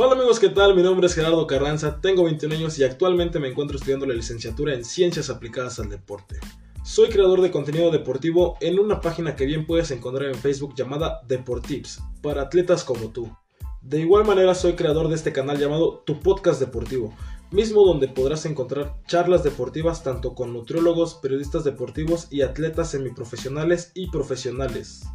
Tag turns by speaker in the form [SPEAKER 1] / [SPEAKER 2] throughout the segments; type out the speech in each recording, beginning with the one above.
[SPEAKER 1] Hola amigos, ¿qué tal? Mi nombre es Gerardo Carranza, tengo 21 años y actualmente me encuentro estudiando la licenciatura en Ciencias Aplicadas al Deporte. Soy creador de contenido deportivo en una página que bien puedes encontrar en Facebook llamada Deportips, para atletas como tú. De igual manera soy creador de este canal llamado Tu Podcast Deportivo, mismo donde podrás encontrar charlas deportivas tanto con nutriólogos, periodistas deportivos y atletas semiprofesionales y profesionales.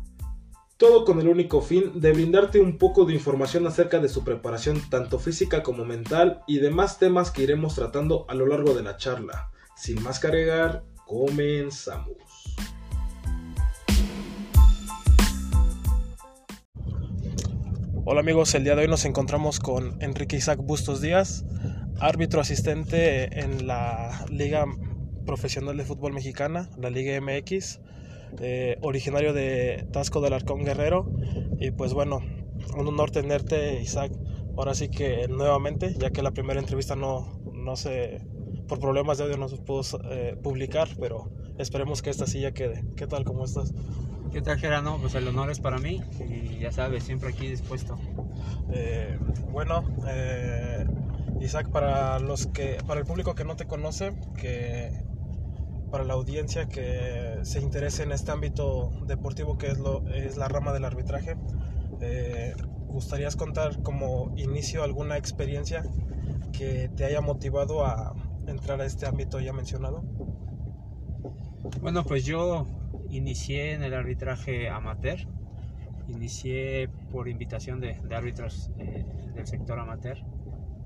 [SPEAKER 1] Todo con el único fin de brindarte un poco de información acerca de su preparación tanto física como mental y demás temas que iremos tratando a lo largo de la charla. Sin más cargar, comenzamos. Hola amigos, el día de hoy nos encontramos con Enrique Isaac Bustos Díaz, árbitro asistente en la Liga Profesional de Fútbol Mexicana, la Liga MX, eh, originario de Tasco del Arcón Guerrero. Y pues bueno, un honor tenerte, Isaac, ahora sí que nuevamente, ya que la primera entrevista no, no se, por problemas de audio no se pudo eh, publicar, pero esperemos que esta sí ya quede. ¿Qué tal? ¿Cómo estás?
[SPEAKER 2] ¿Qué tal, Gerano? Pues el honor es para mí y ya sabes, siempre aquí dispuesto.
[SPEAKER 1] Eh, bueno, eh, Isaac, para los que, para el público que no te conoce, que para la audiencia que se interese en este ámbito deportivo que es lo es la rama del arbitraje, eh, ¿gustarías contar como inicio alguna experiencia que te haya motivado a entrar a este ámbito ya mencionado?
[SPEAKER 2] Bueno, pues yo inicié en el arbitraje amateur. Inicié por invitación de, de árbitros eh, del sector amateur,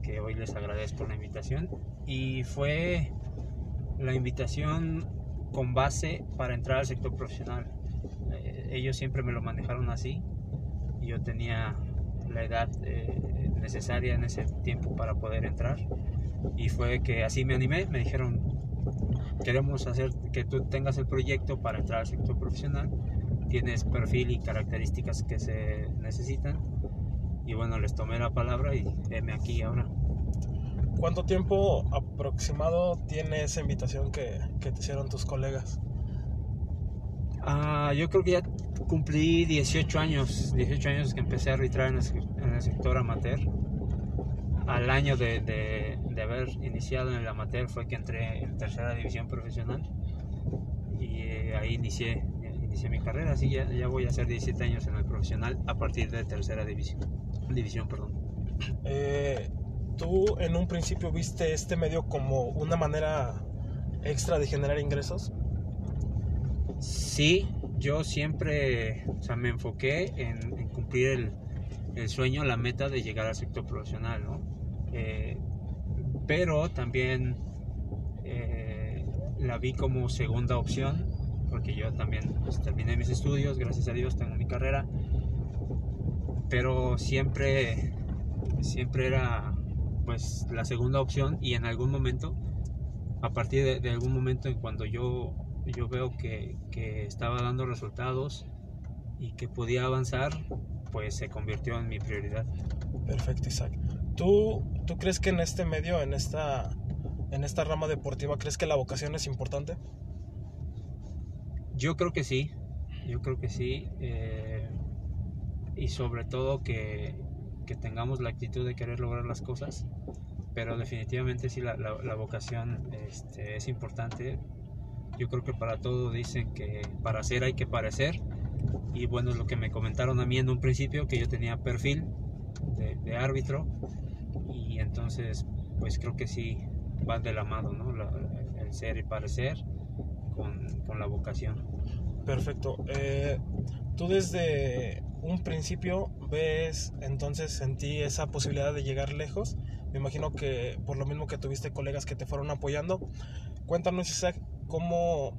[SPEAKER 2] que hoy les agradezco la invitación. Y fue la invitación con base para entrar al sector profesional. Eh, ellos siempre me lo manejaron así. Yo tenía la edad eh, necesaria en ese tiempo para poder entrar. Y fue que así me animé. Me dijeron, queremos hacer que tú tengas el proyecto para entrar al sector profesional. Tienes perfil y características que se necesitan. Y bueno, les tomé la palabra y heme aquí ahora.
[SPEAKER 1] ¿Cuánto tiempo aproximado tiene esa invitación que, que te hicieron tus colegas?
[SPEAKER 2] Ah, yo creo que ya cumplí 18 años, 18 años que empecé a arbitrar en el, en el sector amateur. Al año de, de, de, haber iniciado en el amateur fue que entré en tercera división profesional y eh, ahí inicié, inicié mi carrera, así ya, ya voy a hacer 17 años en el profesional a partir de tercera división. división perdón.
[SPEAKER 1] Eh, ¿Tú en un principio viste este medio como una manera extra de generar ingresos?
[SPEAKER 2] Sí, yo siempre me enfoqué en, cumplir el, el, sueño, la meta de llegar al sector profesional, ¿no? Eh, pero también eh, la vi como segunda opción, porque yo también pues, terminé mis estudios, gracias a Dios tengo mi carrera, pero siempre, siempre era pues la segunda opción y en algún momento, a partir de, de algún momento en cuando yo, yo veo que, que, estaba dando resultados y que podía avanzar, pues se convirtió en mi prioridad.
[SPEAKER 1] Perfecto, Isaac. ¿Tú, tú crees que en este medio, en esta, en esta rama deportiva, crees que la vocación es importante?
[SPEAKER 2] Yo creo que sí, yo creo que sí. Eh, y sobre todo que, que tengamos la actitud de querer lograr las cosas, pero definitivamente sí la, la, vocación este, es importante. Yo creo que para todo dicen que para hacer hay que parecer, y bueno, es lo que me comentaron a mí en un principio, que yo tenía perfil de, árbitro, y entonces pues creo que sí van de la mano, ¿no? El ser y parecer con, con la vocación.
[SPEAKER 1] Perfecto. Eh, tú desde un principio ves entonces en ti esa posibilidad de llegar lejos. Me imagino que por lo mismo que tuviste colegas que te fueron apoyando. Cuéntanos, Isaac, cómo,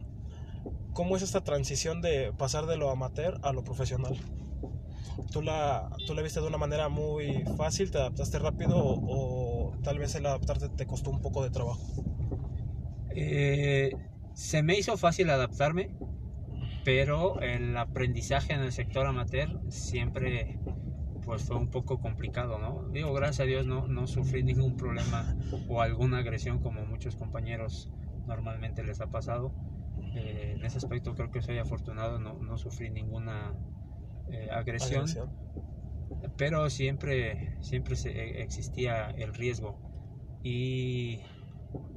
[SPEAKER 1] cómo es esta transición de pasar de lo amateur a lo profesional. ¿Tú la, ¿Tú la viste de una manera muy fácil? ¿Te adaptaste rápido o, tal vez el adaptarte te costó un poco de trabajo?
[SPEAKER 2] Eh, se me hizo fácil adaptarme pero el aprendizaje en el sector amateur siempre pues fue un poco complicado, ¿no? Digo, gracias a Dios no, no sufrí ningún problema o alguna agresión como muchos compañeros normalmente les ha pasado. Eh, en ese aspecto creo que soy afortunado, no, no sufrí ninguna eh, agresión. agresión. pero siempre, siempre se, existía el riesgo. Y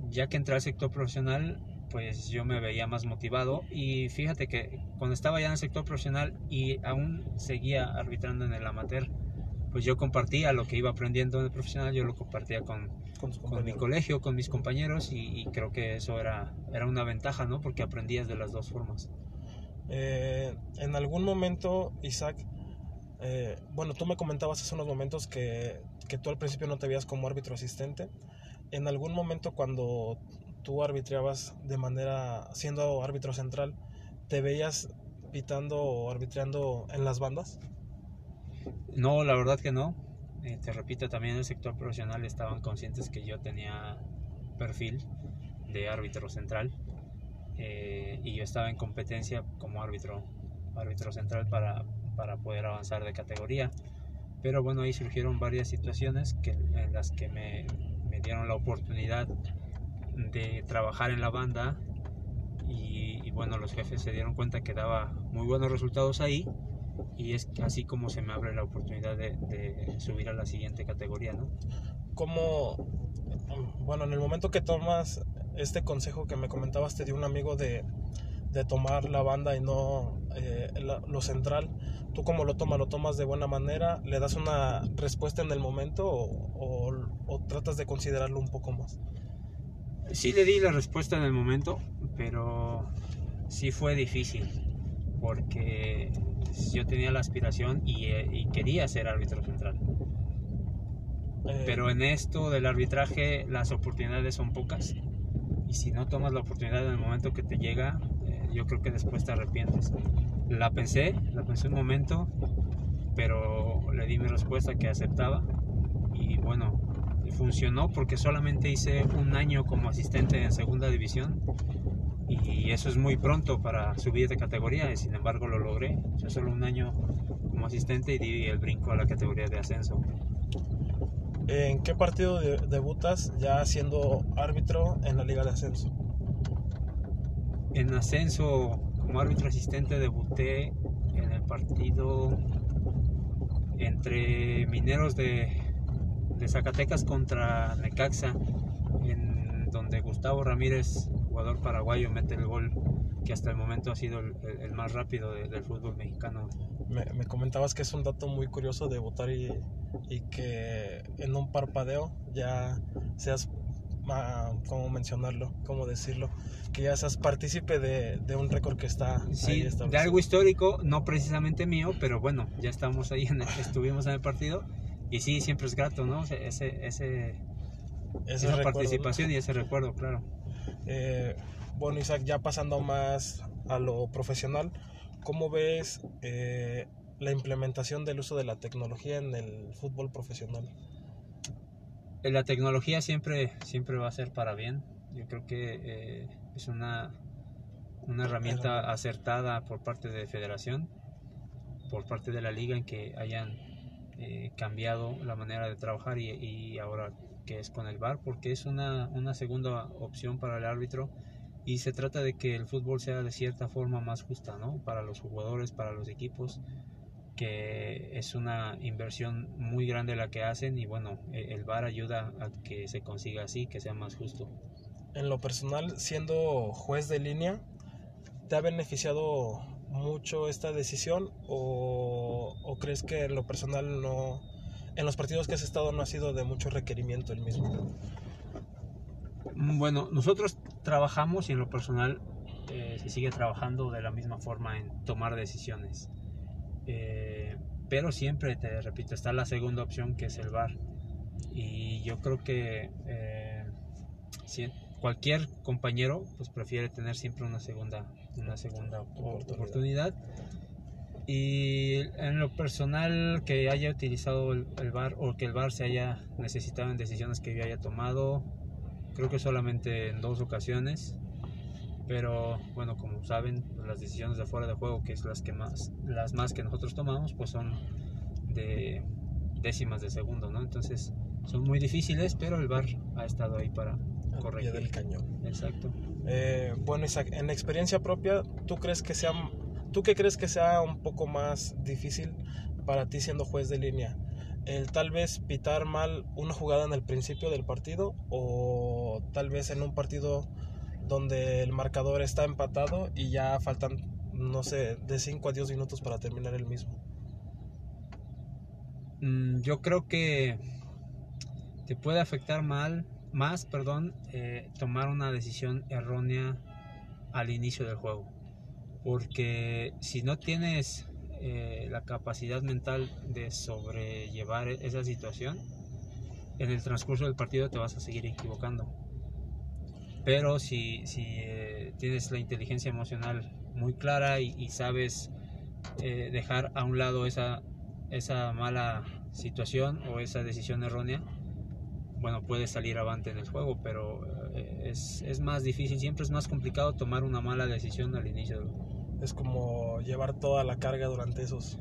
[SPEAKER 2] ya que entré al sector profesional, pues yo me veía más motivado y fíjate que cuando estaba ya en el sector profesional y aún seguía arbitrando en el amateur, pues yo compartía lo que iba aprendiendo en el profesional, yo lo compartía con, con, mi colegio, con mis compañeros y, creo que eso era, era una ventaja, ¿no? Porque aprendías de las dos formas.
[SPEAKER 1] Eh, en algún momento, Isaac, eh, bueno, tú me comentabas hace unos momentos que, que tú al principio no te veías como árbitro asistente. En algún momento cuando tú arbitreabas de manera, siendo árbitro central, ¿te veías pitando o arbitrando en las bandas?
[SPEAKER 2] No, la verdad que no. Eh, te repito, también en el sector profesional estaban conscientes que yo tenía perfil de árbitro central eh, y yo estaba en competencia como árbitro, árbitro central para, para poder avanzar de categoría. Pero bueno, ahí surgieron varias situaciones que, en las que me, me dieron la oportunidad de trabajar en la banda y, bueno, los jefes se dieron cuenta que daba muy buenos resultados ahí y es así como se me abre la oportunidad de, subir a la siguiente categoría, ¿no?
[SPEAKER 1] Como, bueno, en el momento que tomas este consejo que me comentabas te dio un amigo de, de tomar la banda y no eh, lo central, ¿tú cómo lo tomas? ¿Lo tomas de buena manera? ¿Le das una respuesta en el momento o, o tratas de considerarlo un poco más?
[SPEAKER 2] Sí le di la respuesta en el momento, pero sí fue difícil, porque yo tenía la aspiración y, eh, quería ser árbitro central. Eh. Pero en esto del arbitraje las oportunidades son pocas y si no tomas la oportunidad en el momento que te llega, eh, yo creo que después te arrepientes. La pensé, la pensé un momento, pero le di mi respuesta que aceptaba y bueno, funcionó porque solamente hice un año como asistente en segunda división y eso es muy pronto para subir de categoría y sin embargo lo logré. Yo solo un año como asistente y di el brinco a la categoría de ascenso.
[SPEAKER 1] ¿En qué partido debutas ya siendo árbitro en la liga de ascenso?
[SPEAKER 2] En ascenso como árbitro asistente debuté en el partido entre Mineros de de Zacatecas contra Necaxa, en donde Gustavo Ramírez, jugador paraguayo, mete el gol que hasta el momento ha sido el, más rápido del fútbol mexicano.
[SPEAKER 1] Me, comentabas que es un dato muy curioso de votar y, y que en un parpadeo ya seas, ah, ¿cómo mencionarlo? ¿Cómo decirlo? Que ya seas partícipe de, de un récord que está
[SPEAKER 2] sí, de algo histórico, no precisamente mío, pero bueno, ya estamos ahí, en estuvimos en el partido y sí, siempre es grato, ¿no? Ese, ese, esa participación y ese recuerdo, claro.
[SPEAKER 1] Eh, bueno, Isaac, ya pasando más a lo profesional, ¿cómo ves eh, la implementación del uso de la tecnología en el fútbol profesional?
[SPEAKER 2] Eh, la tecnología siempre, siempre va a ser para bien. Yo creo que es una, una herramienta acertada por parte de federación, por parte de la liga en que hayan eh, cambiado la manera de trabajar y, ahora que es con el VAR, porque es una, una segunda opción para el árbitro y se trata de que el fútbol sea de cierta forma más justa, ¿no? Para los jugadores, para los equipos, que es una inversión muy grande la que hacen y bueno, e, el VAR ayuda a que se consiga así, que sea más justo.
[SPEAKER 1] En lo personal, siendo juez de línea, ¿te ha beneficiado mucho esta decisión o, crees que en lo personal no, en los partidos que has estado no ha sido de mucho requerimiento el mismo?
[SPEAKER 2] Bueno, nosotros trabajamos y en lo personal eh, se sigue trabajando de la misma forma en tomar decisiones. Eh, pero siempre, te repito, está la segunda opción que es el VAR. Y yo creo que eh, cualquier compañero pues prefiere tener siempre una segunda una segunda oportunidad. y en lo personal que haya utilizado el, bar o que el bar se haya necesitado en decisiones que yo haya tomado creo que solamente en dos ocasiones. Pero bueno como saben las decisiones de fuera de juego que es las que más las más que nosotros tomamos pues son de décimas de segundo no entonces son muy difíciles pero el bar ha estado ahí para
[SPEAKER 1] corregir del cañón.
[SPEAKER 2] Exacto.
[SPEAKER 1] Eh, bueno, en experiencia propia, ¿tú crees que sea, tú qué crees que sea un poco más difícil para ti siendo juez de línea? El tal vez pitar mal una jugada en el principio del partido o tal vez en un partido donde el marcador está empatado y ya faltan, no sé, de 5 a 10 minutos para terminar el mismo.
[SPEAKER 2] Mm, yo creo que te puede afectar mal, más, perdón, eh, tomar una decisión errónea al inicio del juego. Porque si no tienes eh, la capacidad mental de sobrellevar esa situación, en el transcurso del partido te vas a seguir equivocando. Pero si, si eh, tienes la inteligencia emocional muy clara y, sabes dejar a un lado esa, esa mala situación o esa decisión errónea, bueno, puedes salir avante en el juego, pero es, es, más difícil, siempre es más complicado tomar una mala decisión al inicio
[SPEAKER 1] es como llevar toda la carga durante esos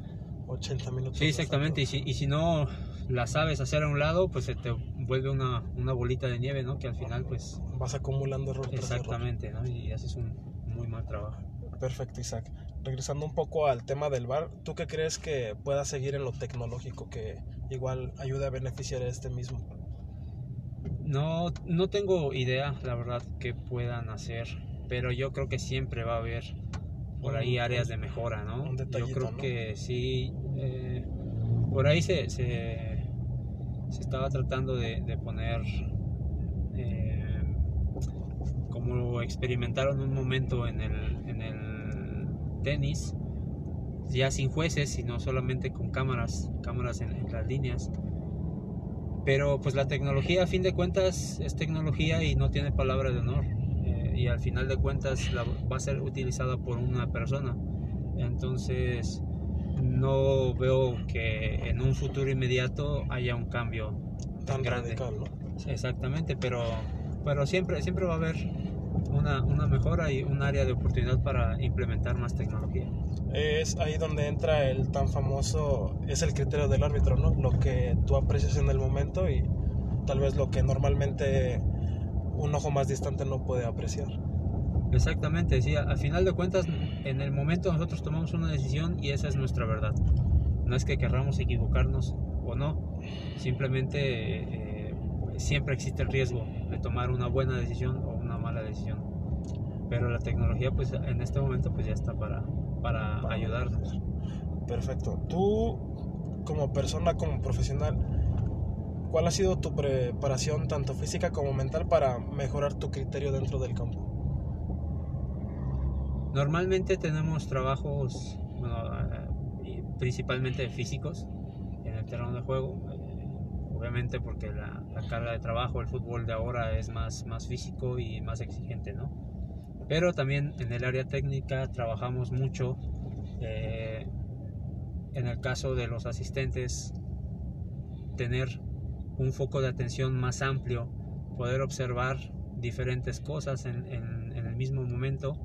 [SPEAKER 1] 80 minutos.
[SPEAKER 2] Sí, exactamente. Y si, y si no la sabes hacer a un lado, pues se te vuelve una, una bolita de nieve, ¿no? Que al final, pues...
[SPEAKER 1] Vas acumulando
[SPEAKER 2] errores. Exactamente, ¿no? Y haces un muy mal trabajo.
[SPEAKER 1] Perfecto, Isaac. Regresando un poco al tema del bar, ¿tú qué crees que pueda seguir en lo tecnológico que igual ayude a beneficiar a este mismo?
[SPEAKER 2] No, no tengo idea, la verdad, que puedan hacer, pero yo creo que siempre va a haber por ahí áreas de mejora, ¿no? Yo creo que sí, eh, por ahí se, se, estaba tratando de, poner, eh, como experimentaron un momento en el, en el tenis, ya sin jueces, sino solamente con cámaras, cámaras en, en las líneas. Pero pues la tecnología a fin de cuentas es tecnología y no tiene palabra de honor y al final de cuentas va a ser utilizada por una persona. Entonces no veo que en un futuro inmediato haya un cambio tan, grande. Exactamente, pero, pero siempre, siempre va a haber una, una, mejora y un área de oportunidad para implementar más tecnología.
[SPEAKER 1] Es ahí donde entra el tan famoso, es el criterio del árbitro, ¿no? Lo que tú aprecias en el momento y tal vez lo que normalmente un ojo más distante no puede apreciar.
[SPEAKER 2] Exactamente, sí, al final de cuentas, en el momento nosotros tomamos una decisión y esa es nuestra verdad. No es que querramos equivocarnos o no, simplemente eh, siempre existe el riesgo de tomar una buena decisión o una mala decisión. Pero la tecnología, pues en este momento, pues ya está para, para ayudarnos.
[SPEAKER 1] Perfecto. Tú, como persona, como profesional, ¿Cuál ha sido tu preparación tanto física como mental para mejorar tu criterio dentro del campo?
[SPEAKER 2] Normalmente tenemos trabajos, eh, principalmente físicos en el terreno de juego. Eh, obviamente porque la, carga de trabajo, el fútbol de ahora es más, más físico y más exigente, ¿no? Pero también en el área técnica trabajamos mucho. Eh, en el caso de los asistentes, tener un foco de atención más amplio, poder observar diferentes cosas en, el mismo momento.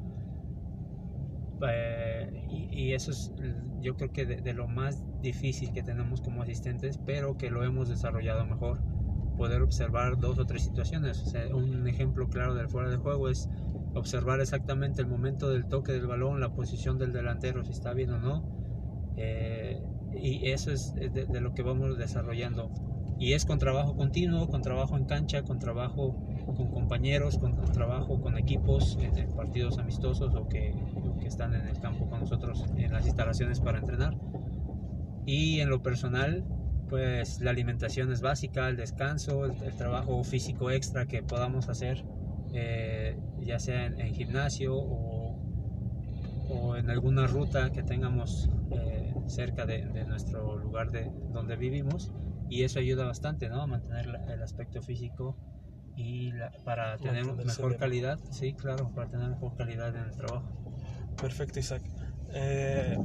[SPEAKER 2] Eh, y, eso es yo creo que de, lo más difícil que tenemos como asistentes, pero que lo hemos desarrollado mejor. Poder observar dos o tres situaciones. un ejemplo claro del fuera de juego es observar exactamente el momento del toque del balón, la posición del delantero, si está bien o no. Eh, y eso es de, lo que vamos desarrollando y es con trabajo continuo, con trabajo en cancha, con trabajo con compañeros, con, trabajo con equipos en, partidos amistosos o que, que, están en el campo con nosotros en las instalaciones para entrenar. Y en lo personal, pues la alimentación es básica, el descanso, el, trabajo físico extra que podamos hacer, eh, ya sea en, gimnasio o, o, en alguna ruta que tengamos eh, cerca de, de nuestro lugar de donde vivimos y eso ayuda bastante, ¿no? A mantener el aspecto físico y para tener mejor calidad, sí, claro, para tener mejor calidad en el trabajo.
[SPEAKER 1] Perfecto, Isaac. Eh,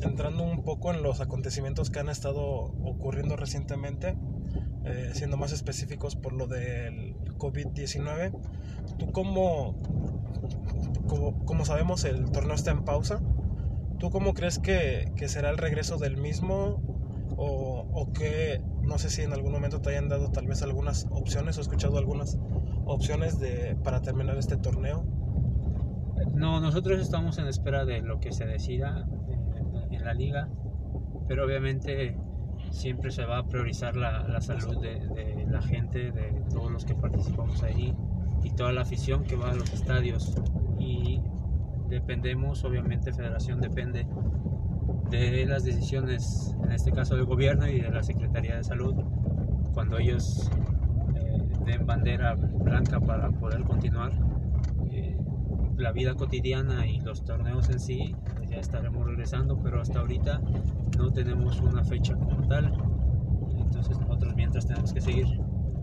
[SPEAKER 1] entrando un poco en los acontecimientos que han estado ocurriendo recientemente, eh, siendo más específicos por lo del COVID-19, ¿tú como, como, sabemos el torneo está en pausa? ¿Tú cómo crees que, que será el regreso del mismo o, o que no sé si en algún momento te hayan dado tal vez algunas opciones o escuchado algunas opciones de, para terminar este torneo.
[SPEAKER 2] No, nosotros estamos en espera de lo que se decida en, la liga. pero obviamente siempre se va a priorizar la, la salud de, la gente, de todos los que participamos ahí y toda la afición que va a los estadios. Y dependemos, obviamente Federación depende de las decisiones, en este caso del gobierno y de la Secretaría de Salud, cuando ellos eh, den bandera blanca para poder continuar eh, la vida cotidiana y los torneos en sí, ya estaremos regresando, pero hasta ahorita no tenemos una fecha como tal. Entonces nosotros mientras tenemos que seguir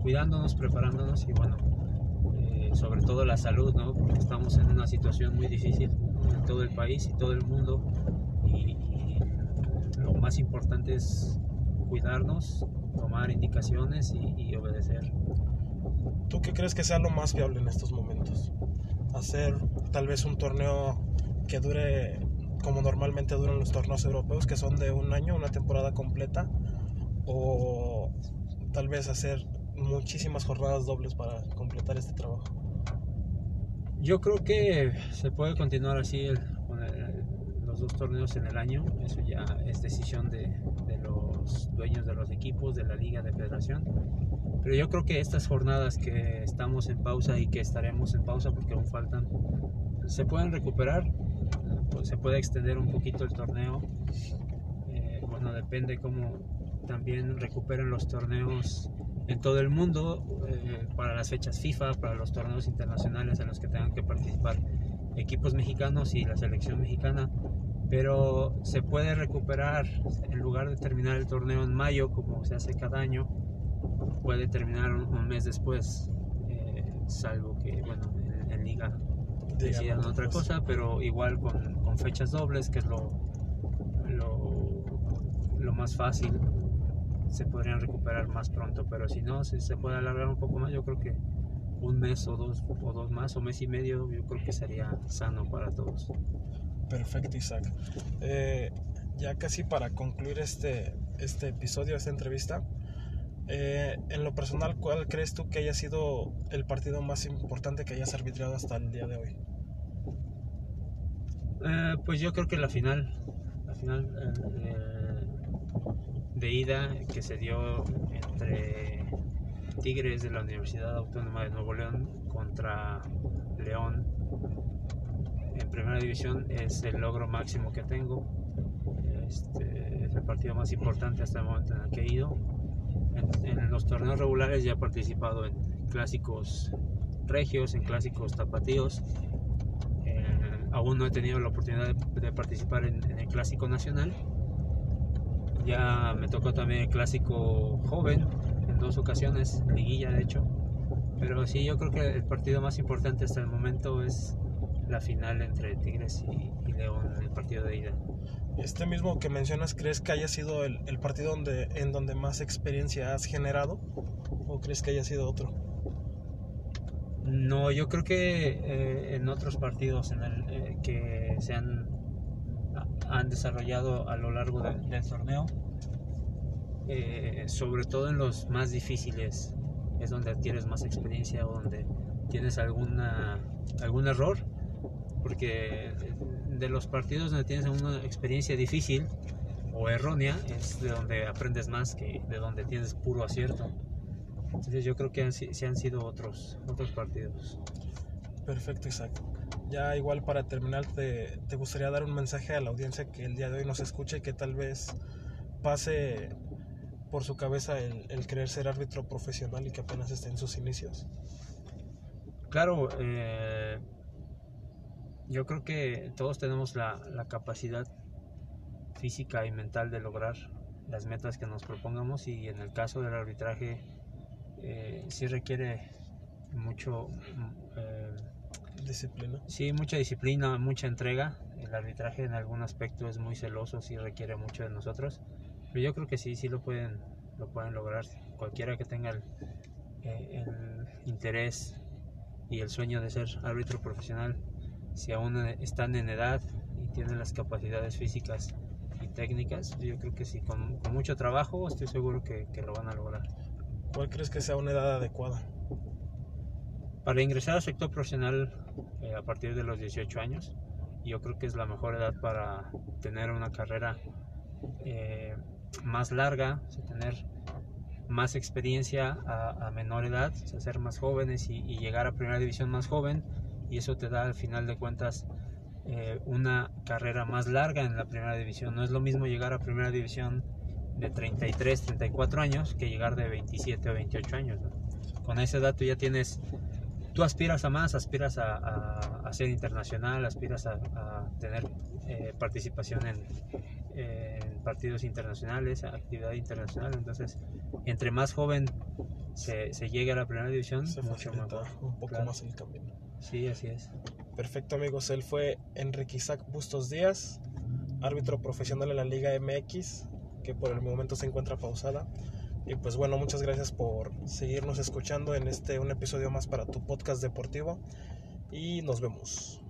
[SPEAKER 2] cuidándonos, preparándonos y bueno, eh, sobre todo la salud, ¿no? Porque estamos en una situación muy difícil en todo el país y todo el mundo y, y lo más importante es cuidarnos, tomar indicaciones y, y obedecer.
[SPEAKER 1] ¿Tú qué crees que sea lo más viable en estos momentos? Hacer tal vez un torneo que dure como normalmente duran los torneos europeos, que son de un año, una temporada completa, o tal vez hacer muchísimas jornadas dobles para completar este trabajo.
[SPEAKER 2] Yo creo que se puede continuar así con los dos torneos en el año, eso ya es decisión de, los dueños de los equipos, de la liga, de federación. Pero yo creo que estas jornadas que estamos en pausa y que estaremos en pausa porque aún faltan, se pueden recuperar, se puede extender un poquito el torneo. Eh, bueno, depende cómo también recuperen los torneos en todo el mundo eh, para las fechas FIFA, para los torneos internacionales en los que tengan que participar equipos mexicanos y la selección mexicana. Pero se puede recuperar en lugar de terminar el torneo en mayo, como se hace cada año, puede terminar un, un mes después, eh, salvo que, bueno, en, en liga decidan otra cosa, pero igual con, con, fechas dobles, que es lo, lo, lo, más fácil, se podrían recuperar más pronto, pero si no, si se puede alargar un poco más, yo creo que un mes o dos, o dos más, o mes y medio, yo creo que sería sano para todos.
[SPEAKER 1] Perfecto, Isaac. Eh, ya casi para concluir este, este episodio, esta entrevista, eh, en lo personal, ¿cuál crees tú que haya sido el partido más importante que hayas arbitrado hasta el día de hoy?
[SPEAKER 2] Eh, pues yo creo que la final, la final eh, de ida que se dio entre Tigres de la Universidad Autónoma de Nuevo León contra León en primera división es el logro máximo que tengo. Este, es el partido más importante hasta el momento en el que he ido en, en, los torneos regulares ya he participado en clásicos regios, en clásicos tapatíos. Aún no he tenido la oportunidad de, participar en, el clásico nacional. Ya me tocó también el clásico joven en dos ocasiones, liguilla de hecho. Pero sí, yo creo que el partido más importante hasta el momento es la final entre Tigres y, León, el partido de ida.
[SPEAKER 1] Este mismo que mencionas, ¿crees que haya sido el, partido en donde más experiencia has generado? ¿O crees que haya sido otro?
[SPEAKER 2] No, yo creo que eh, en otros partidos en el, eh, que se han, han, desarrollado a lo largo de, del torneo, eh, sobre todo en los más difíciles, es donde adquieres más experiencia o donde tienes alguna, algún error, porque de los partidos donde tienes una experiencia difícil o errónea es de donde aprendes más que de donde tienes puro acierto. Entonces yo creo que han, sí han sido otros, otros partidos.
[SPEAKER 1] Perfecto, Isaac. Ya igual para terminar, te, te, gustaría dar un mensaje a la audiencia que el día de hoy nos escuche y que tal vez pase por su cabeza el, el querer ser árbitro profesional y que apenas esté en sus inicios.
[SPEAKER 2] Claro, eh, yo creo que todos tenemos la, la, capacidad física y mental de lograr las metas que nos propongamos y en el caso del arbitraje eh, sí requiere mucho
[SPEAKER 1] eh, disciplina.
[SPEAKER 2] sí mucha disciplina mucha entrega. El arbitraje en algún aspecto es muy celoso sí requiere mucho de nosotros. Pero yo creo que sí sí lo pueden lo pueden lograr. Cualquiera que tenga el, eh, el interés y el sueño de ser árbitro profesional si aún están en edad y tienen las capacidades físicas y técnicas, yo creo que sí, con, con mucho trabajo estoy seguro que, que, lo van a lograr.
[SPEAKER 1] ¿Cuál crees que sea una edad adecuada?
[SPEAKER 2] Para ingresar al sector profesional eh, a partir de los 18 años, yo creo que es la mejor edad para tener una carrera eh, más larga, tener más experiencia a, menor edad, ser más jóvenes y, llegar a primera división más joven y eso te da al final de cuentas eh, una carrera más larga en la primera división. No es lo mismo llegar a primera división de 33, 34 años que llegar de 27 o 28 años. Con ese dato ya tienes, tú aspiras a más, aspiras a, ser internacional, aspiras a, tener eh, participación en, partidos internacionales, actividad internacional. Entonces, entre más joven se, se llegue a la primera división,
[SPEAKER 1] se mucho un poco más el camino.
[SPEAKER 2] Sí, así es.
[SPEAKER 1] Perfecto, amigos. Él fue Enrique Isaac Bustos Díaz, árbitro profesional en la Liga MX, que por el momento se encuentra pausada. Y pues bueno, muchas gracias por seguirnos escuchando en este un episodio más para tu podcast deportivo y nos vemos.